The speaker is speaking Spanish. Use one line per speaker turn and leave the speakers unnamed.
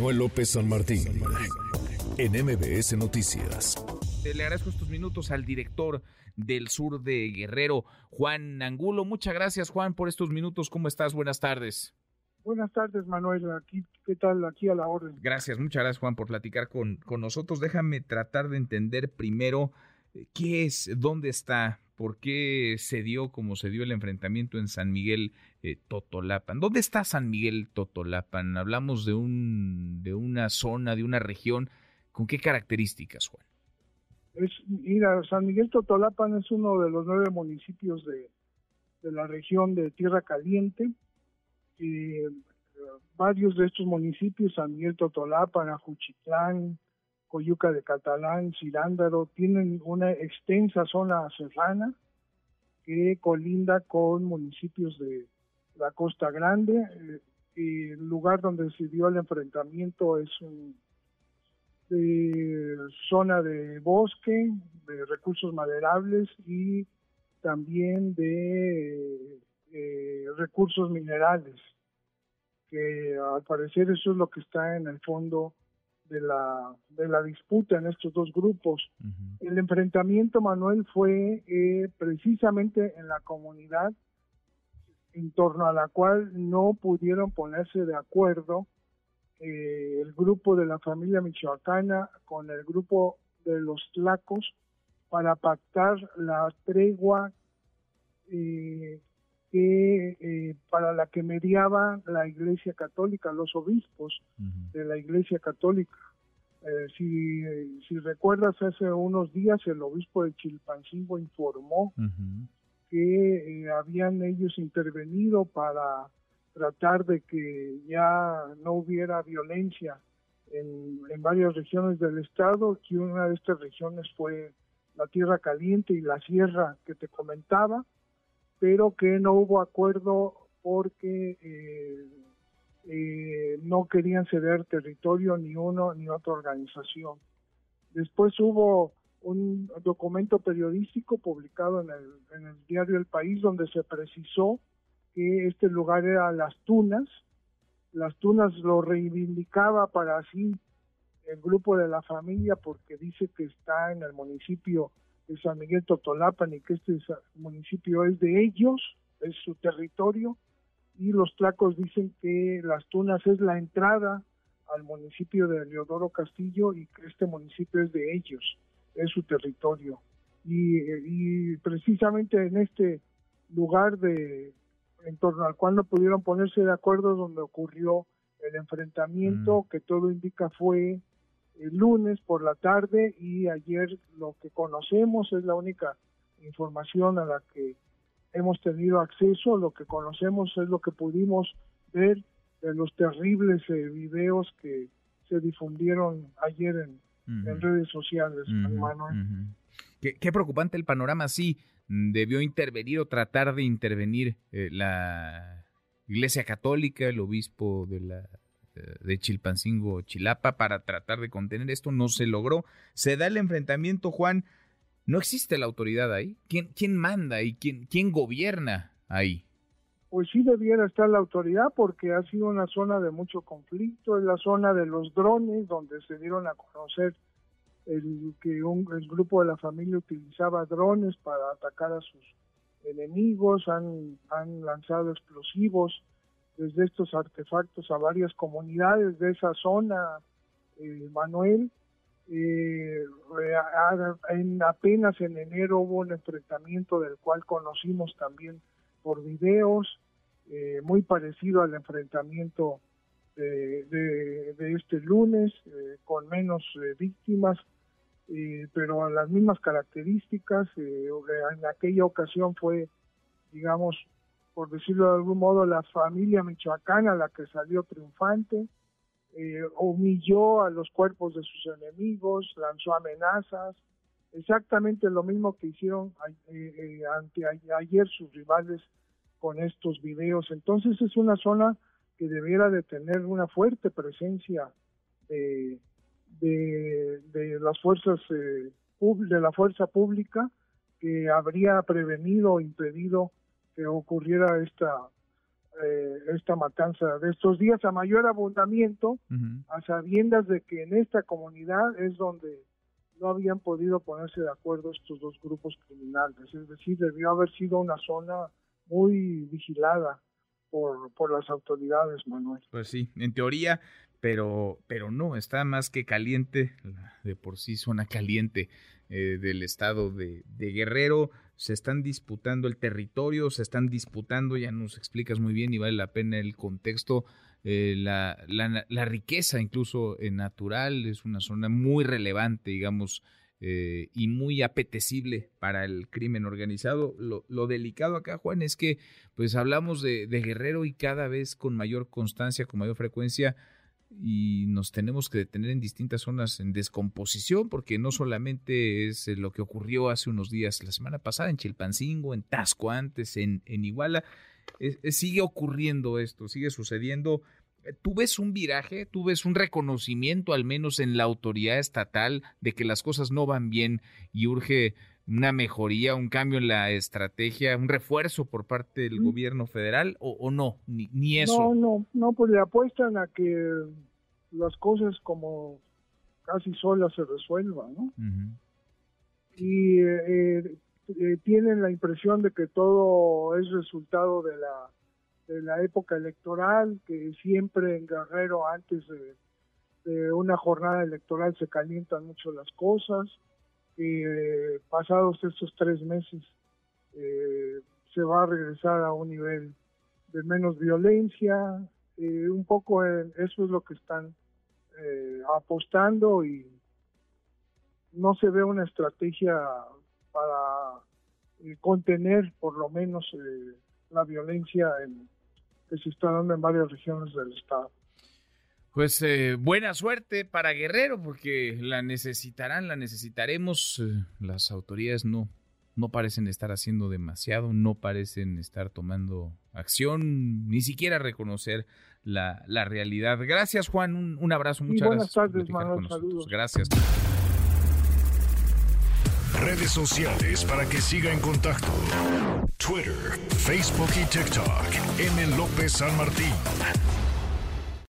Manuel López San Martín, en MBS Noticias.
Le agradezco estos minutos al director del sur de Guerrero, Juan Angulo. Muchas gracias, Juan, por estos minutos. ¿Cómo estás? Buenas tardes.
Buenas tardes, Manuel. Aquí, ¿Qué tal? Aquí a la orden.
Gracias, muchas gracias, Juan, por platicar con, con nosotros. Déjame tratar de entender primero eh, qué es, dónde está, por qué se dio como se dio el enfrentamiento en San Miguel eh, Totolapan. ¿Dónde está San Miguel Totolapan? Hablamos de, un, de una zona, de una región. ¿Con qué características, Juan?
Es, mira, San Miguel Totolapan es uno de los nueve municipios de, de la región de Tierra Caliente. Eh, varios de estos municipios, San Miguel Totolapan, Ajuchitlán, Coyuca de Catalán, Cirándaro, tienen una extensa zona serrana que colinda con municipios de la Costa Grande. Eh, el lugar donde se dio el enfrentamiento es un zona de bosque, de recursos maderables y también de eh, recursos minerales, que al parecer eso es lo que está en el fondo de la, de la disputa en estos dos grupos. El enfrentamiento, Manuel, fue eh, precisamente en la comunidad en torno a la cual no pudieron ponerse de acuerdo eh, el grupo de la familia michoacana con el grupo de los tlacos para pactar la tregua eh, que eh, para la que mediaba la Iglesia Católica, los obispos de la Iglesia Católica. Eh, si, si recuerdas, hace unos días el obispo de Chilpancingo informó que eh, habían ellos intervenido para tratar de que ya no hubiera violencia en, en varias regiones del estado, que una de estas regiones fue la Tierra Caliente y la Sierra que te comentaba, pero que no hubo acuerdo porque eh, eh, no querían ceder territorio ni uno ni otra organización. Después hubo un documento periodístico publicado en el, diario El País donde se precisó que este lugar era Las Tunas. Las Tunas lo reivindicaba para así el grupo de la familia porque dice que está en el municipio de San Miguel Totolapan y que este municipio es de ellos, es su territorio, y los tlacos dicen que Las Tunas es la entrada al municipio de Leodoro Castillo y que este municipio es de ellos, es su territorio. Y, y precisamente en este lugar de en torno al cual no pudieron ponerse de acuerdo donde ocurrió el enfrentamiento mm. que todo indica fue el lunes por la tarde y ayer lo que conocemos es la única información a la que hemos tenido acceso, lo que conocemos es lo que pudimos ver de los terribles eh, videos que se difundieron ayer en, redes sociales,
qué, preocupante el panorama, sí, debió intervenir o tratar de intervenir eh, la Iglesia Católica, el obispo de la de Chilpancingo, Chilapa, para tratar de contener esto. No se logró. Se da el enfrentamiento, Juan. No existe la autoridad ahí. ¿Quién, quién manda y quién, quién gobierna ahí?
Pues sí debiera estar la autoridad porque ha sido una zona de mucho conflicto, es la zona de los drones donde se dieron a conocer el que un, el grupo de la familia utilizaba drones para atacar a sus enemigos, han, han lanzado explosivos desde estos artefactos a varias comunidades de esa zona, eh, Manuel. Eh, en, apenas en enero hubo un enfrentamiento del cual conocimos también por videos, eh, muy parecido al enfrentamiento de, este lunes, con menos víctimas, pero las mismas características. en aquella ocasión fue, digamos, por decirlo de algún modo, la familia michoacana la que salió triunfante, eh, humilló a los cuerpos de sus enemigos, lanzó amenazas, exactamente lo mismo que hicieron eh, eh, ante ayer sus rivales con estos videos. Entonces es una zona que debiera de tener una fuerte presencia de, de, las fuerzas de la fuerza pública que habría prevenido o impedido que ocurriera esta eh, esta matanza de estos días a mayor abundamiento, a sabiendas de que en esta comunidad es donde no habían podido ponerse de acuerdo estos dos grupos criminales. Es decir, debió haber sido una zona muy vigilada por, por las autoridades, Manuel.
Pues sí, en teoría, pero, pero no, está más que caliente, de por sí zona caliente eh, del estado de, de, Guerrero. Se están disputando el territorio, se están disputando, ya nos explicas muy bien y vale la pena el contexto eh, la, la, riqueza incluso eh, natural, es una zona muy relevante, digamos, eh, y muy apetecible para el crimen organizado. Lo, delicado acá, Juan, es que pues hablamos de, Guerrero y cada vez con mayor constancia, con mayor frecuencia, y nos tenemos que detener en distintas zonas en descomposición, porque no solamente es lo que ocurrió hace unos días, la semana pasada en Chilpancingo, en Tasco antes, en, en Iguala, sigue ocurriendo esto, sigue sucediendo. Eh, ¿Tú ves un viraje, tú ves un reconocimiento al menos en la autoridad estatal de que las cosas no van bien y urge una mejoría, un cambio en la estrategia, un refuerzo por parte del gobierno federal o, no, ni, eso?
No, no, no, pues le apuestan a que las cosas como casi solas se resuelvan, ¿no? Y eh, eh, tienen la impresión de que todo es resultado de la, de la época electoral, que siempre en Guerrero antes de, una jornada electoral se calientan mucho las cosas, y eh, pasados estos tres meses eh, se va a regresar a un nivel de menos violencia, un poco eso es lo que están apostando y no se ve una estrategia para eh, contener por lo menos eh, la violencia que se está dando en varias regiones del estado.
Pues eh, buena suerte para Guerrero, porque la necesitarán, la necesitaremos. las autoridades no, no parecen estar haciendo demasiado, no parecen estar tomando acción, ni siquiera reconocer la, la realidad. Gracias, Juan. Un, un abrazo, muchas
buenas
gracias.
Buenas tardes, Manuel. Saludos.
Gracias
redes sociales para que siga en contacto: Twitter, Facebook y TikTok. M. López San Martín.